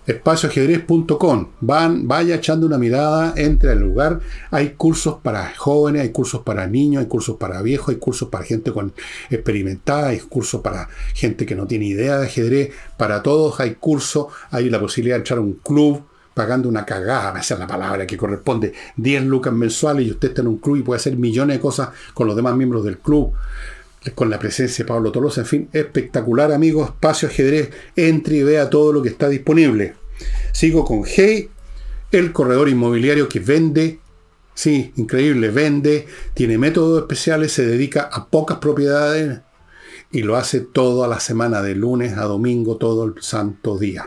espacioajedrez.com. Van, vaya echando una mirada, entre al lugar. Hay cursos para jóvenes, hay cursos para niños, hay cursos para viejos, hay cursos para gente con experimentada, hay cursos para gente que no tiene idea de ajedrez. Para todos hay cursos, hay la posibilidad de entrar a un club pagando una cagada, esa es la palabra que corresponde, 10 lucas mensuales y usted está en un club y puede hacer millones de cosas con los demás miembros del club con la presencia de Pablo Tolosa, en fin, espectacular, amigos, espacio ajedrez, entre y vea todo lo que está disponible. Sigo con Hey, el corredor inmobiliario que vende, sí, increíble, vende, tiene métodos especiales, se dedica a pocas propiedades y lo hace toda la semana, de lunes a domingo, todo el santo día.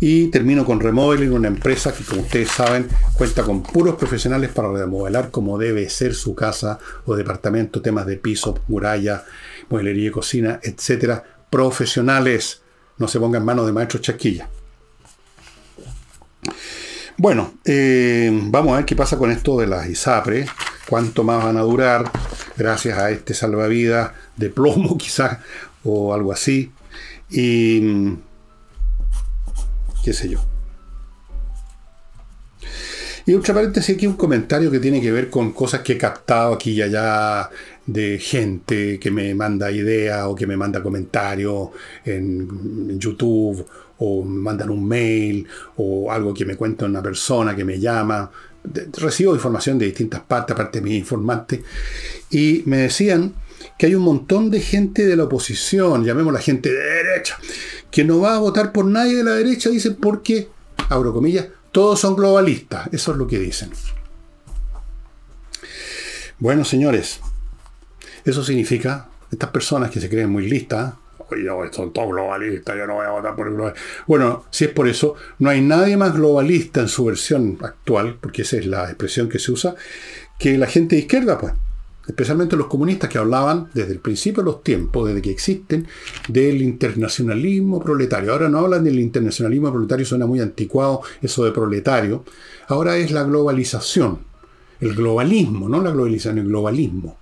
Y termino con Remodeling, una empresa que como ustedes saben cuenta con puros profesionales para remodelar como debe ser su casa o departamento, temas de piso, muralla, mueblería cocina, etcétera. Profesionales, no se pongan manos de maestros chasquilla. Bueno, eh, vamos a ver qué pasa con esto de las ISAPRE, cuánto más van a durar, gracias a este salvavidas de plomo quizás, o algo así. Y qué sé yo. Y otra paréntesis aquí un comentario que tiene que ver con cosas que he captado aquí y allá de gente que me manda ideas o que me manda comentarios en, YouTube o mandan un mail o algo que me cuenta una persona que me llama. recibo información de distintas partes, aparte de mis informantes, y me decían que hay un montón de gente de la oposición, llamémosla gente de derecha, que no va a votar por nadie de la derecha, dicen, porque, abro comillas, todos son globalistas. Eso es lo que dicen. Bueno, señores, eso significa, estas personas que se creen muy listas, oye, son todos globalistas, yo no voy a votar por el globalista. Bueno, si es por eso, no hay nadie más globalista en su versión actual, porque esa es la expresión que se usa, que la gente de izquierda, pues especialmente los comunistas que hablaban desde el principio de los tiempos, desde que existen, del internacionalismo proletario. Ahora no hablan del internacionalismo proletario, suena muy anticuado eso de proletario. Ahora es la globalización, el globalismo, no la globalización, el globalismo.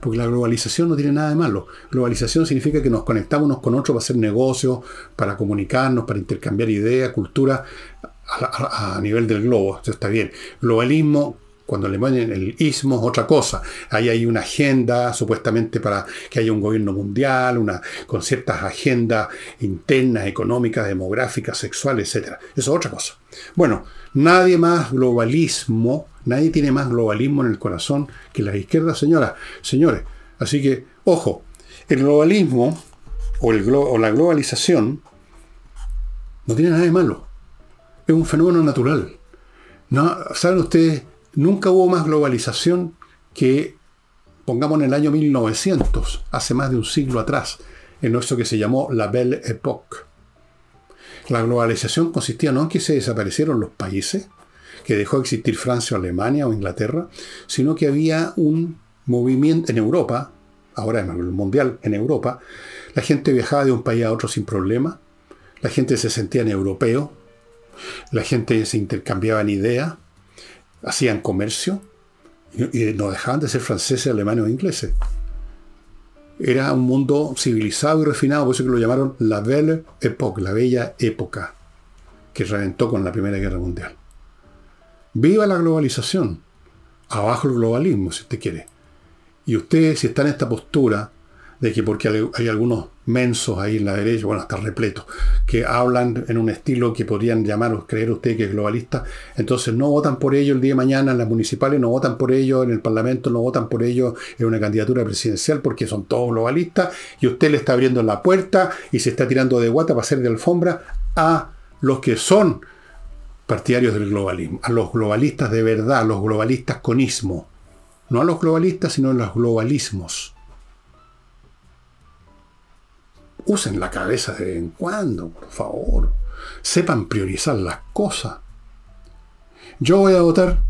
Porque la globalización no tiene nada de malo. Globalización significa que nos conectamos unos con otros para hacer negocios, para comunicarnos, para intercambiar ideas, cultura a, a nivel del globo. Eso está bien. Globalismo cuando le ponen el ismo es otra cosa. Ahí hay una agenda supuestamente para que haya un gobierno mundial, una, con ciertas agendas internas, económicas, demográficas, sexuales, etc. Eso es otra cosa. Bueno, nadie más globalismo, nadie tiene más globalismo en el corazón que la izquierda, señora, señores. Así que, ojo, el globalismo o, el la globalización no tiene nada de malo. Es un fenómeno natural. No, ¿Saben ustedes Nunca hubo más globalización que, pongamos en el año 1900, hace más de un siglo atrás, en eso que se llamó la Belle Époque. La globalización consistía no en que se desaparecieron los países, que dejó de existir Francia o Alemania o Inglaterra, sino que había un movimiento en Europa, ahora es el mundial en Europa, la gente viajaba de un país a otro sin problema, la gente se sentía en europeo, la gente se intercambiaba en ideas, hacían comercio y, no dejaban de ser franceses, alemanes o ingleses. Era un mundo civilizado y refinado, por eso que lo llamaron la Belle Époque, la bella época, que reventó con la Primera Guerra Mundial. Viva la globalización, abajo el globalismo, si usted quiere. Y usted, si está en esta postura, de que porque hay algunos mensos ahí en la derecha, bueno, hasta repleto, que hablan en un estilo que podrían llamar creer usted que es globalista, entonces no votan por ello el día de mañana en las municipales, no votan por ello en el Parlamento, no votan por ello en una candidatura presidencial porque son todos globalistas y usted le está abriendo la puerta y se está tirando de guata para hacer de alfombra a los que son partidarios del globalismo, a los globalistas de verdad, a los globalistas con ismo, no a los globalistas, sino a los globalismos usen la cabeza de vez en cuando, por favor. Sepan priorizar las cosas. Yo voy a votar,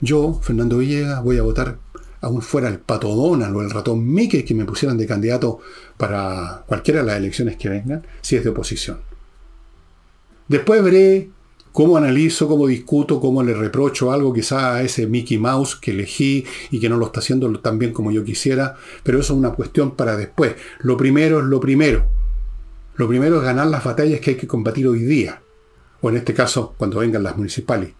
yo, Fernando Villegas, voy a votar aún fuera el pato Donald o el ratón Mickey que me pusieran de candidato para cualquiera de las elecciones que vengan, si es de oposición. Después veré cómo analizo, cómo discuto, cómo le reprocho algo quizá a ese Mickey Mouse que elegí y que no lo está haciendo tan bien como yo quisiera, pero eso es una cuestión para después. Lo primero es lo primero. Lo primero es ganar las batallas que hay que combatir hoy día, o en este caso cuando vengan las municipales.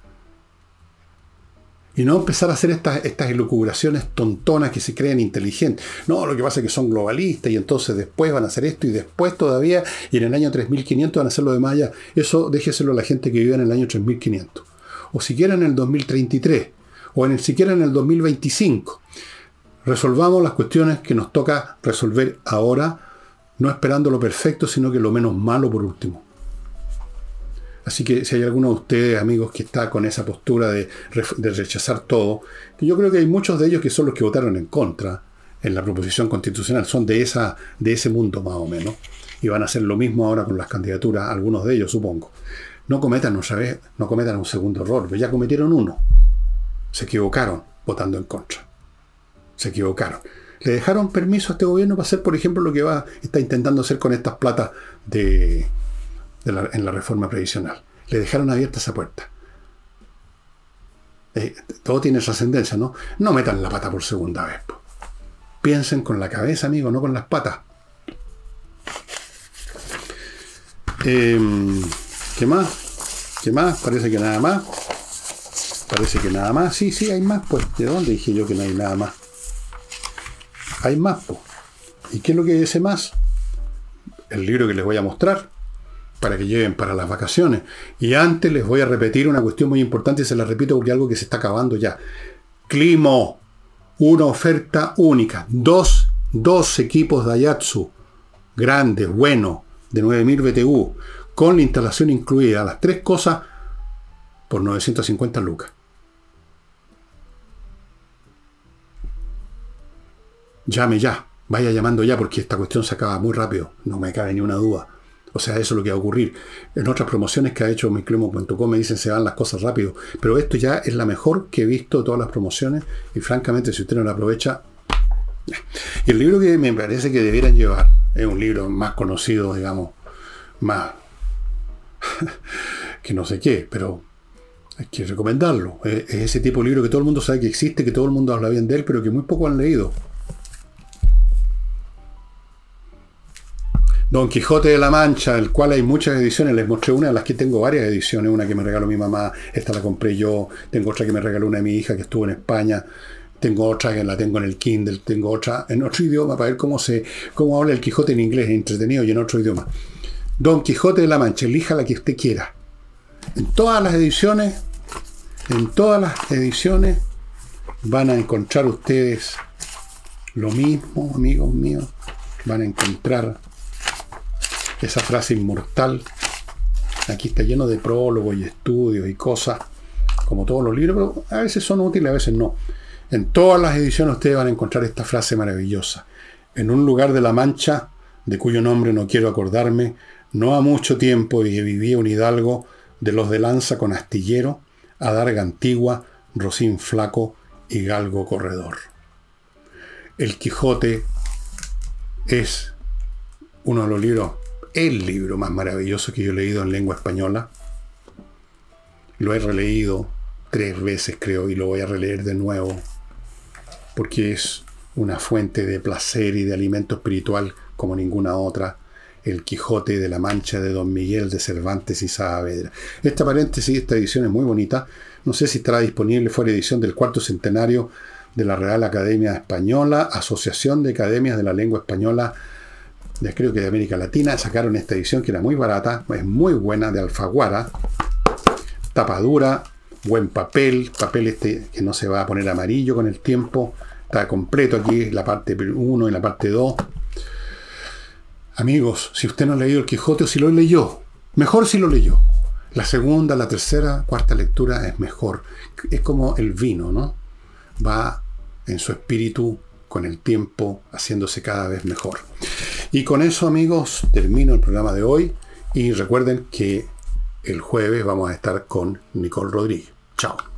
Y no empezar a hacer estas, estas elucubraciones tontonas que se creen inteligentes. No, lo que pasa es que son globalistas y entonces después van a hacer esto y después todavía, y en el año 3500 van a hacer lo de Maya. Eso déjeselo a la gente que vive en el año 3500. O siquiera en el 2033, o en siquiera en el 2025. Resolvamos las cuestiones que nos toca resolver ahora, no esperando lo perfecto, sino que lo menos malo por último. Así que si hay alguno de ustedes, amigos, que está con esa postura de, rechazar todo, yo creo que hay muchos de ellos que son los que votaron en contra en la proposición constitucional, son de, esa, de ese mundo más o menos. y van a hacer lo mismo ahora con las candidaturas, algunos de ellos supongo. No cometan otra vez, no cometan un segundo error, ya cometieron uno. Se equivocaron votando en contra. Se equivocaron. Le dejaron permiso a este gobierno para hacer, por ejemplo, lo que va, está intentando hacer con estas platas de, en la reforma previsional. Le dejaron abierta esa puerta. Eh, todo tiene trascendencia, ¿no? No metan la pata por segunda vez. Piensen con la cabeza, amigo, no con las patas. Em, ¿Qué más? ¿Qué más? Parece que nada más. Parece que nada más. Sí, sí, hay más. Pues, ¿de dónde dije yo que no hay nada más? Hay más. Pues. ¿Y qué es lo que dice más? El libro que les voy a mostrar para que lleven para las vacaciones. Y antes les voy a repetir una cuestión muy importante y se la repito porque algo que se está acabando ya. Climo, una oferta única. Dos, dos equipos de Ayatsu, grandes, buenos, de 9000 BTU, con la instalación incluida. Las tres cosas por 950 lucas. Llame ya, vaya llamando ya porque esta cuestión se acaba muy rápido, no me cabe ni una duda. O sea, eso es lo que va a ocurrir. En otras promociones que ha hecho miclimo.com me dicen se van las cosas rápido. Pero esto ya es la mejor que he visto de todas las promociones. Y francamente, si usted no la aprovecha. Y el libro que me parece que debieran llevar es un libro más conocido, digamos, más que no sé qué, pero hay que recomendarlo. Es ese tipo de libro que todo el mundo sabe que existe, que todo el mundo habla bien de él, pero que muy poco han leído. Don Quijote de la Mancha, el cual hay muchas ediciones. Les mostré una de las que tengo varias ediciones. Una que me regaló mi mamá, esta la compré yo. Tengo otra que me regaló una de mi hija que estuvo en España. Tengo otra que la tengo en el Kindle. Tengo otra en otro idioma para ver cómo, se, cómo habla el Quijote en inglés, entretenido y en otro idioma. Don Quijote de la Mancha, elija la que usted quiera. En todas las ediciones, en todas las ediciones van a encontrar ustedes lo mismo, amigos míos. Van a encontrar esa frase inmortal. Aquí está lleno de prólogos y estudios y cosas, como todos los libros, a veces son útiles, a veces no. En todas las ediciones ustedes van a encontrar esta frase maravillosa. En un lugar de la Mancha, de cuyo nombre no quiero acordarme, no ha mucho tiempo y vivía un hidalgo de los de lanza con astillero, adarga antigua, rocín flaco y galgo corredor. El Quijote es uno de los libros el libro más maravilloso que yo he leído en lengua española. Lo he releído tres veces, creo, y lo voy a releer de nuevo, porque es una fuente de placer y de alimento espiritual como ninguna otra. El Quijote de la Mancha de Don Miguel de Cervantes y Saavedra. Esta paréntesis, esta edición es muy bonita. No sé si estará disponible, fue la edición del cuarto centenario de la Real Academia Española, Asociación de Academias de la Lengua Española creo que de América Latina, sacaron esta edición que era muy barata, es muy buena, de Alfaguara, tapa dura, buen papel, papel este que no se va a poner amarillo con el tiempo, está completo aquí la parte 1 y la parte 2. Amigos, si usted no ha leído el Quijote o si lo leyó, mejor si lo leyó. La segunda, la tercera, cuarta lectura es mejor. Es como el vino, ¿no? Va en su espíritu con el tiempo haciéndose cada vez mejor. Y con eso amigos termino el programa de hoy y recuerden que el jueves vamos a estar con Nicole Rodríguez. Chao.